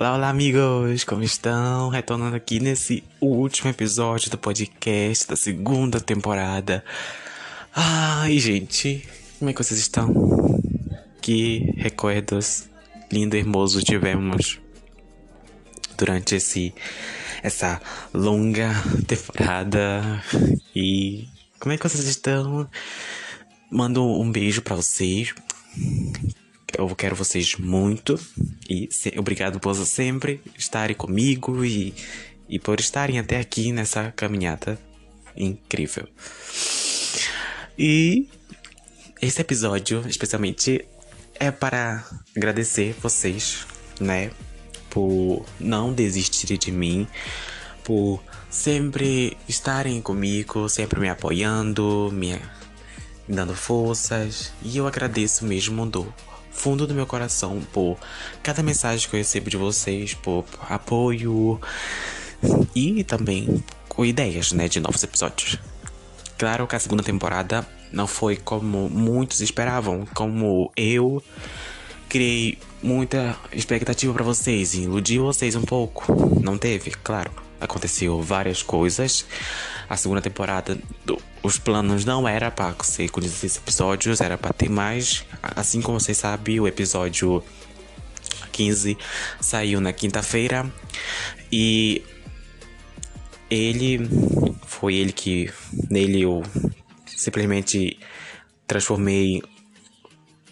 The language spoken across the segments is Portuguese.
Olá, olá, amigos! Como estão? Retornando aqui nesse último episódio do podcast da segunda temporada. Ai, gente, como é que vocês estão? Que recuerdos lindo e hermoso tivemos durante esse essa longa temporada e como é que vocês estão? Mando um beijo para vocês. Eu quero vocês muito e se, obrigado por sempre estarem comigo e, e por estarem até aqui nessa caminhada incrível. E esse episódio, especialmente, é para agradecer vocês, né, por não desistirem de mim, por sempre estarem comigo, sempre me apoiando, me dando forças. E eu agradeço mesmo do fundo do meu coração por cada mensagem que eu recebo de vocês, por apoio e também com ideias, né, de novos episódios. Claro que a segunda temporada não foi como muitos esperavam, como eu criei muita expectativa para vocês e iludi vocês um pouco. Não teve, claro. Aconteceu várias coisas. A segunda temporada, do, os planos não era para ser com 16 episódios, era para ter mais. Assim como vocês sabem, o episódio 15 saiu na quinta-feira e ele foi ele que nele eu simplesmente transformei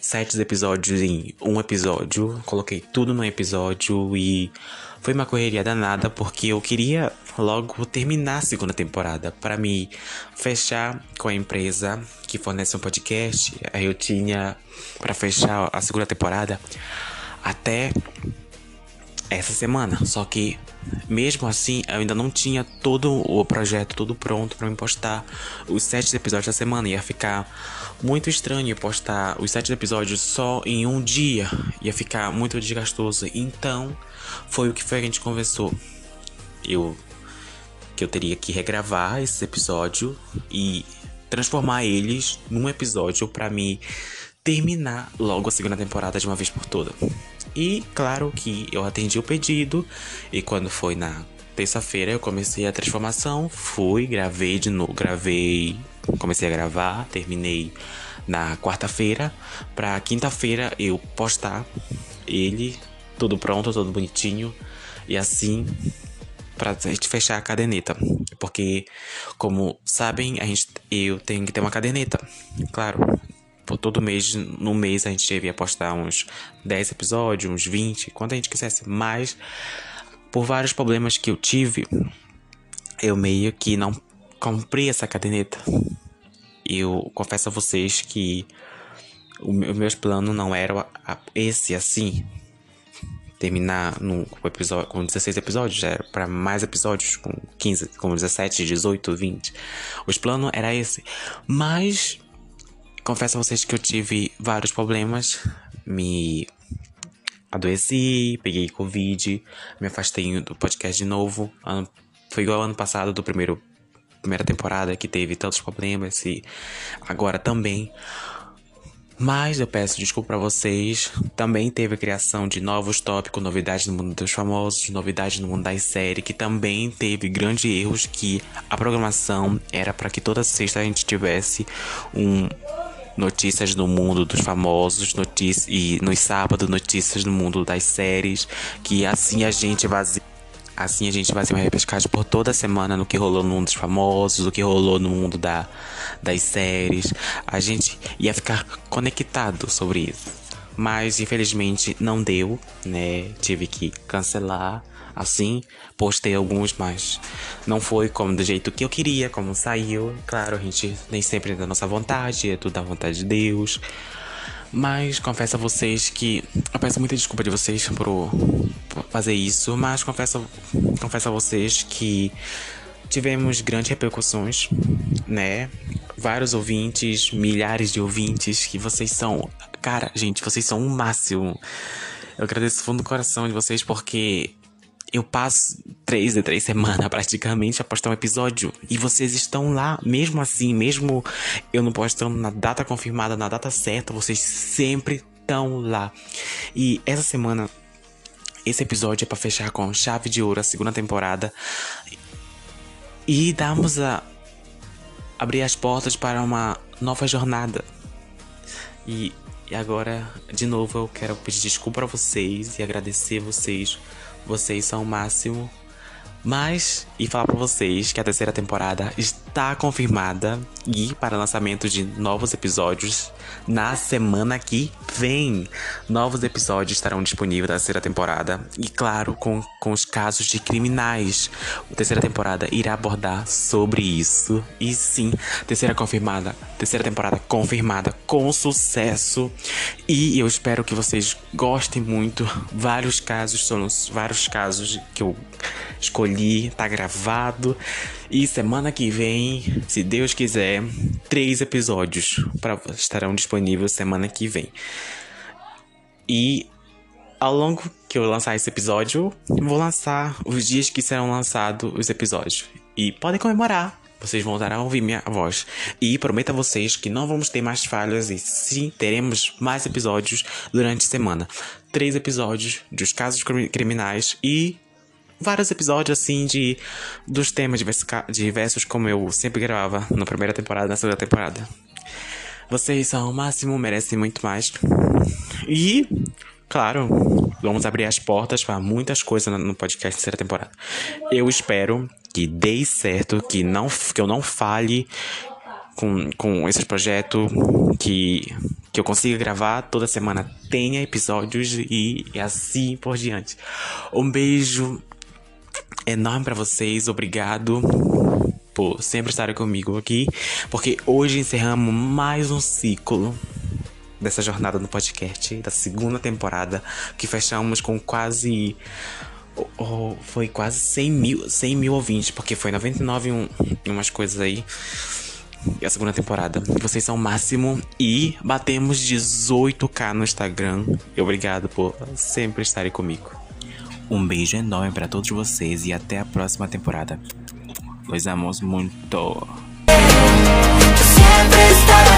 sete episódios em um episódio, coloquei tudo num episódio e foi uma correria danada porque eu queria logo terminar a segunda temporada para me fechar com a empresa que fornece um podcast. Aí eu tinha para fechar a segunda temporada até essa semana. Só que mesmo assim, eu ainda não tinha todo o projeto todo pronto para me postar os sete episódios da semana. Ia ficar muito estranho postar os sete episódios só em um dia. Ia ficar muito desgastoso. Então, foi o que foi a gente conversou. Eu que eu teria que regravar esse episódio e transformar eles num episódio para me terminar logo a segunda temporada de uma vez por toda. E claro que eu atendi o pedido e quando foi na terça-feira eu comecei a transformação, fui, gravei de novo, gravei, comecei a gravar, terminei na quarta-feira para quinta-feira eu postar ele tudo pronto, tudo bonitinho e assim para gente fechar a caderneta, porque como sabem, a gente eu tenho que ter uma caderneta. Claro, todo mês, no mês a gente devia postar uns 10 episódios, uns 20, quando a gente quisesse mais. Por vários problemas que eu tive, eu meio que não cumpri essa caderneta. Eu confesso a vocês que o meu, meus planos não eram esse assim. Terminar no episódio, com 16 episódios, era para mais episódios, com 15, com 17, 18, 20. Os planos era esse. Mas confesso a vocês que eu tive vários problemas. Me adoeci, peguei Covid, me afastei do podcast de novo. Foi igual ano passado, do primeiro primeira temporada, que teve tantos problemas e agora também. Mas eu peço desculpa para vocês. Também teve a criação de novos tópicos, novidades no mundo dos famosos, novidades no mundo das séries, que também teve grandes erros que a programação era para que toda sexta a gente tivesse um notícias do mundo dos famosos, notícias e nos sábados notícias do mundo das séries, que assim a gente vai assim a gente vai ser uma repescagem por toda semana no que rolou no mundo dos famosos, o que rolou no mundo da, das séries. A gente ia ficar conectado sobre isso. Mas infelizmente não deu, né? Tive que cancelar assim. Postei alguns, mas não foi como do jeito que eu queria, como saiu. Claro, a gente nem sempre é da nossa vontade, é tudo da vontade de Deus. Mas confesso a vocês que eu peço muita desculpa de vocês por, por fazer isso, mas confesso, confesso a vocês que tivemos grandes repercussões, né? Vários ouvintes, milhares de ouvintes, que vocês são. Cara, gente, vocês são o máximo. Eu agradeço fundo do coração de vocês porque eu passo três de três semanas praticamente a postar um episódio e vocês estão lá, mesmo assim, mesmo eu não postando na data confirmada, na data certa, vocês sempre estão lá. E essa semana esse episódio é para fechar com chave de ouro a segunda temporada e darmos a abrir as portas para uma nova jornada. E, e agora, de novo, eu quero pedir desculpa a vocês e agradecer vocês. Vocês são o máximo. Mas, e falar para vocês que a terceira temporada está confirmada e para lançamento de novos episódios na semana que vem. Novos episódios estarão disponíveis da terceira temporada e, claro, com, com os casos de criminais. A terceira temporada irá abordar sobre isso. E sim, terceira confirmada, terceira temporada confirmada com sucesso. E eu espero que vocês gostem muito. Vários casos são vários casos que eu escolhi, tá gravado. E semana que vem, se Deus quiser, três episódios pra, estarão disponíveis semana que vem. E ao longo que eu lançar esse episódio, vou lançar os dias que serão lançados os episódios. E podem comemorar. Vocês voltarão a ouvir minha voz. E prometo a vocês que não vamos ter mais falhas e sim teremos mais episódios durante a semana. Três episódios dos casos criminais e vários episódios assim de dos temas diversos como eu sempre gravava na primeira temporada e na segunda temporada. Vocês são o máximo, merecem muito mais. E, claro, vamos abrir as portas para muitas coisas no podcast terceira temporada. Eu espero que dê certo, que não que eu não fale com, com esse projeto, que, que eu consiga gravar toda semana, tenha episódios e, e assim por diante. Um beijo enorme para vocês. Obrigado por sempre estarem comigo aqui, porque hoje encerramos mais um ciclo dessa jornada no podcast, da segunda temporada, que fechamos com quase. Oh, foi quase 100 mil, 100 mil ouvintes, porque foi 99 um, umas coisas aí. A segunda temporada. Vocês são o máximo. E batemos 18k no Instagram. E obrigado por sempre estarem comigo. Um beijo enorme para todos vocês e até a próxima temporada. Los amamos muito. Sempre